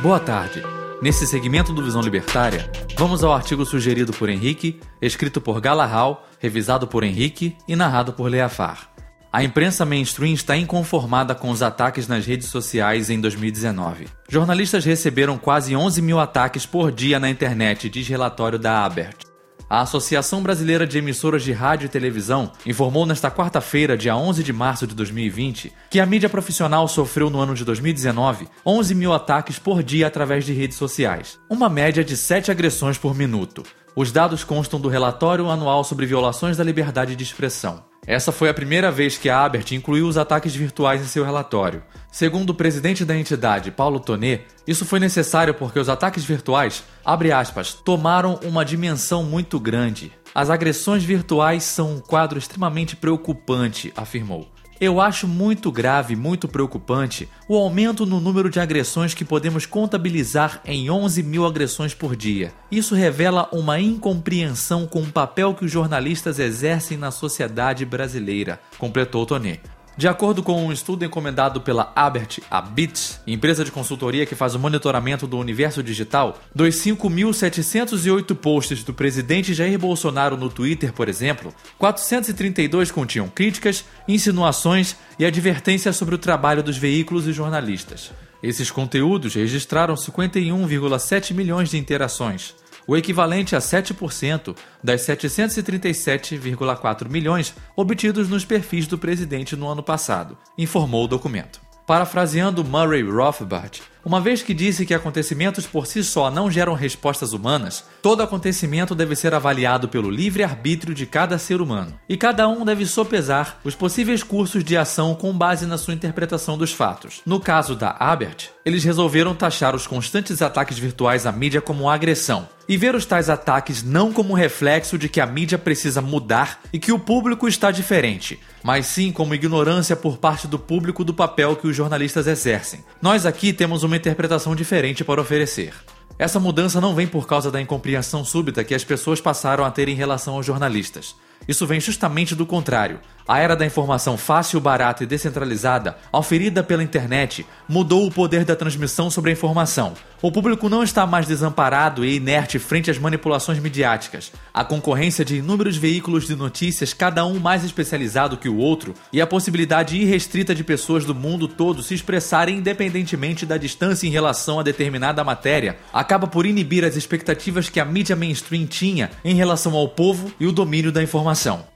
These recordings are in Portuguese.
Boa tarde. Nesse segmento do Visão Libertária, vamos ao artigo sugerido por Henrique, escrito por Galahal, revisado por Henrique e narrado por Leafar. A imprensa mainstream está inconformada com os ataques nas redes sociais em 2019. Jornalistas receberam quase 11 mil ataques por dia na internet, diz relatório da Abert. A Associação Brasileira de Emissoras de Rádio e Televisão informou nesta quarta-feira, dia 11 de março de 2020, que a mídia profissional sofreu no ano de 2019 11 mil ataques por dia através de redes sociais, uma média de 7 agressões por minuto. Os dados constam do relatório anual sobre violações da liberdade de expressão. Essa foi a primeira vez que a Abert incluiu os ataques virtuais em seu relatório. Segundo o presidente da entidade, Paulo Tonet, isso foi necessário porque os ataques virtuais, abre aspas, tomaram uma dimensão muito grande. As agressões virtuais são um quadro extremamente preocupante, afirmou. Eu acho muito grave, muito preocupante, o aumento no número de agressões que podemos contabilizar em 11 mil agressões por dia. Isso revela uma incompreensão com o papel que os jornalistas exercem na sociedade brasileira, completou Tonet. De acordo com um estudo encomendado pela Abert Abit, empresa de consultoria que faz o monitoramento do universo digital, dos 5.708 posts do presidente Jair Bolsonaro no Twitter, por exemplo, 432 continham críticas, insinuações e advertências sobre o trabalho dos veículos e jornalistas. Esses conteúdos registraram 51,7 milhões de interações, o equivalente a 7% das 737,4 milhões obtidos nos perfis do presidente no ano passado, informou o documento. Parafraseando Murray Rothbard, uma vez que disse que acontecimentos por si só não geram respostas humanas, todo acontecimento deve ser avaliado pelo livre arbítrio de cada ser humano, e cada um deve sopesar os possíveis cursos de ação com base na sua interpretação dos fatos. No caso da Abert, eles resolveram taxar os constantes ataques virtuais à mídia como agressão, e ver os tais ataques não como reflexo de que a mídia precisa mudar e que o público está diferente, mas sim como ignorância por parte do público do papel que os jornalistas exercem. Nós aqui temos uma interpretação diferente para oferecer. Essa mudança não vem por causa da incompreensão súbita que as pessoas passaram a ter em relação aos jornalistas. Isso vem justamente do contrário. A era da informação fácil, barata e descentralizada, auferida pela internet, mudou o poder da transmissão sobre a informação. O público não está mais desamparado e inerte frente às manipulações midiáticas. A concorrência de inúmeros veículos de notícias, cada um mais especializado que o outro, e a possibilidade irrestrita de pessoas do mundo todo se expressarem independentemente da distância em relação a determinada matéria, acaba por inibir as expectativas que a mídia mainstream tinha em relação ao povo e o domínio da informação.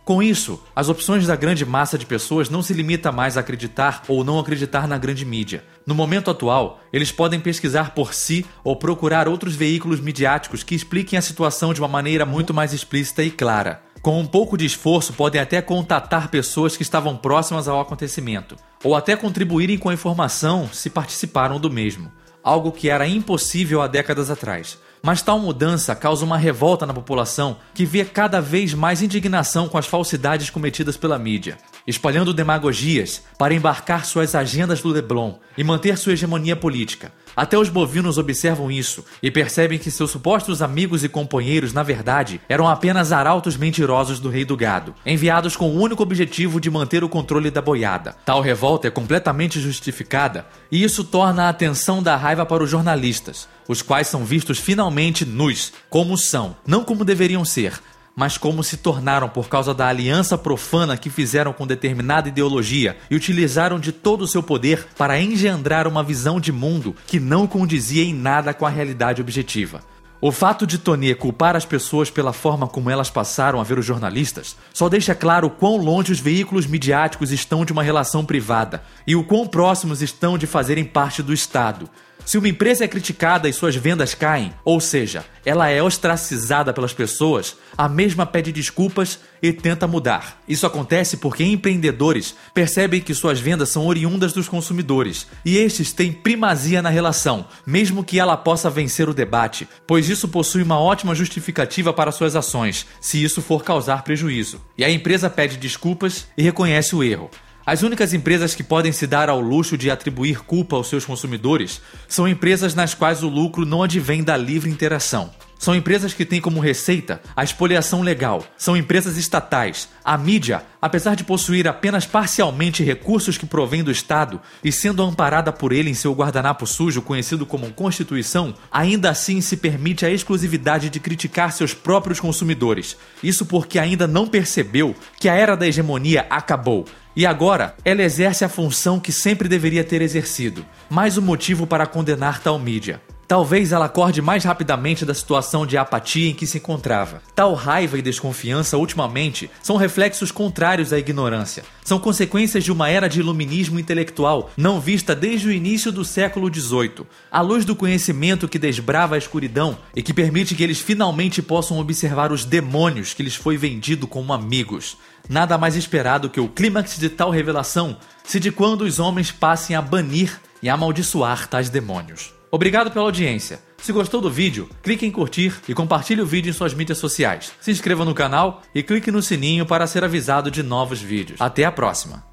Com isso, as opções da grande massa de pessoas não se limita mais a acreditar ou não acreditar na grande mídia. No momento atual, eles podem pesquisar por si ou procurar outros veículos midiáticos que expliquem a situação de uma maneira muito mais explícita e clara. Com um pouco de esforço, podem até contatar pessoas que estavam próximas ao acontecimento, ou até contribuírem com a informação se participaram do mesmo, algo que era impossível há décadas atrás. Mas tal mudança causa uma revolta na população que vê cada vez mais indignação com as falsidades cometidas pela mídia, espalhando demagogias para embarcar suas agendas do Leblon e manter sua hegemonia política. Até os bovinos observam isso e percebem que seus supostos amigos e companheiros, na verdade, eram apenas arautos mentirosos do rei do gado, enviados com o único objetivo de manter o controle da boiada. Tal revolta é completamente justificada e isso torna a atenção da raiva para os jornalistas, os quais são vistos finalmente nus, como são, não como deveriam ser, mas como se tornaram por causa da aliança profana que fizeram com determinada ideologia e utilizaram de todo o seu poder para engendrar uma visão de mundo que não condizia em nada com a realidade objetiva. O fato de Tony culpar as pessoas pela forma como elas passaram a ver os jornalistas só deixa claro quão longe os veículos midiáticos estão de uma relação privada e o quão próximos estão de fazerem parte do Estado. Se uma empresa é criticada e suas vendas caem, ou seja, ela é ostracizada pelas pessoas, a mesma pede desculpas e tenta mudar. Isso acontece porque empreendedores percebem que suas vendas são oriundas dos consumidores e estes têm primazia na relação, mesmo que ela possa vencer o debate, pois isso possui uma ótima justificativa para suas ações, se isso for causar prejuízo. E a empresa pede desculpas e reconhece o erro. As únicas empresas que podem se dar ao luxo de atribuir culpa aos seus consumidores são empresas nas quais o lucro não advém da livre interação. São empresas que têm como receita a expoliação legal. São empresas estatais. A mídia, apesar de possuir apenas parcialmente recursos que provém do Estado e sendo amparada por ele em seu guardanapo sujo conhecido como Constituição, ainda assim se permite a exclusividade de criticar seus próprios consumidores. Isso porque ainda não percebeu que a era da hegemonia acabou. E agora, ela exerce a função que sempre deveria ter exercido. Mais um motivo para condenar tal mídia. Talvez ela acorde mais rapidamente da situação de apatia em que se encontrava. Tal raiva e desconfiança, ultimamente, são reflexos contrários à ignorância. São consequências de uma era de iluminismo intelectual não vista desde o início do século XVIII. A luz do conhecimento que desbrava a escuridão e que permite que eles finalmente possam observar os demônios que lhes foi vendido como amigos. Nada mais esperado que o clímax de tal revelação, se de quando os homens passem a banir e amaldiçoar tais demônios. Obrigado pela audiência. Se gostou do vídeo, clique em curtir e compartilhe o vídeo em suas mídias sociais. Se inscreva no canal e clique no sininho para ser avisado de novos vídeos. Até a próxima!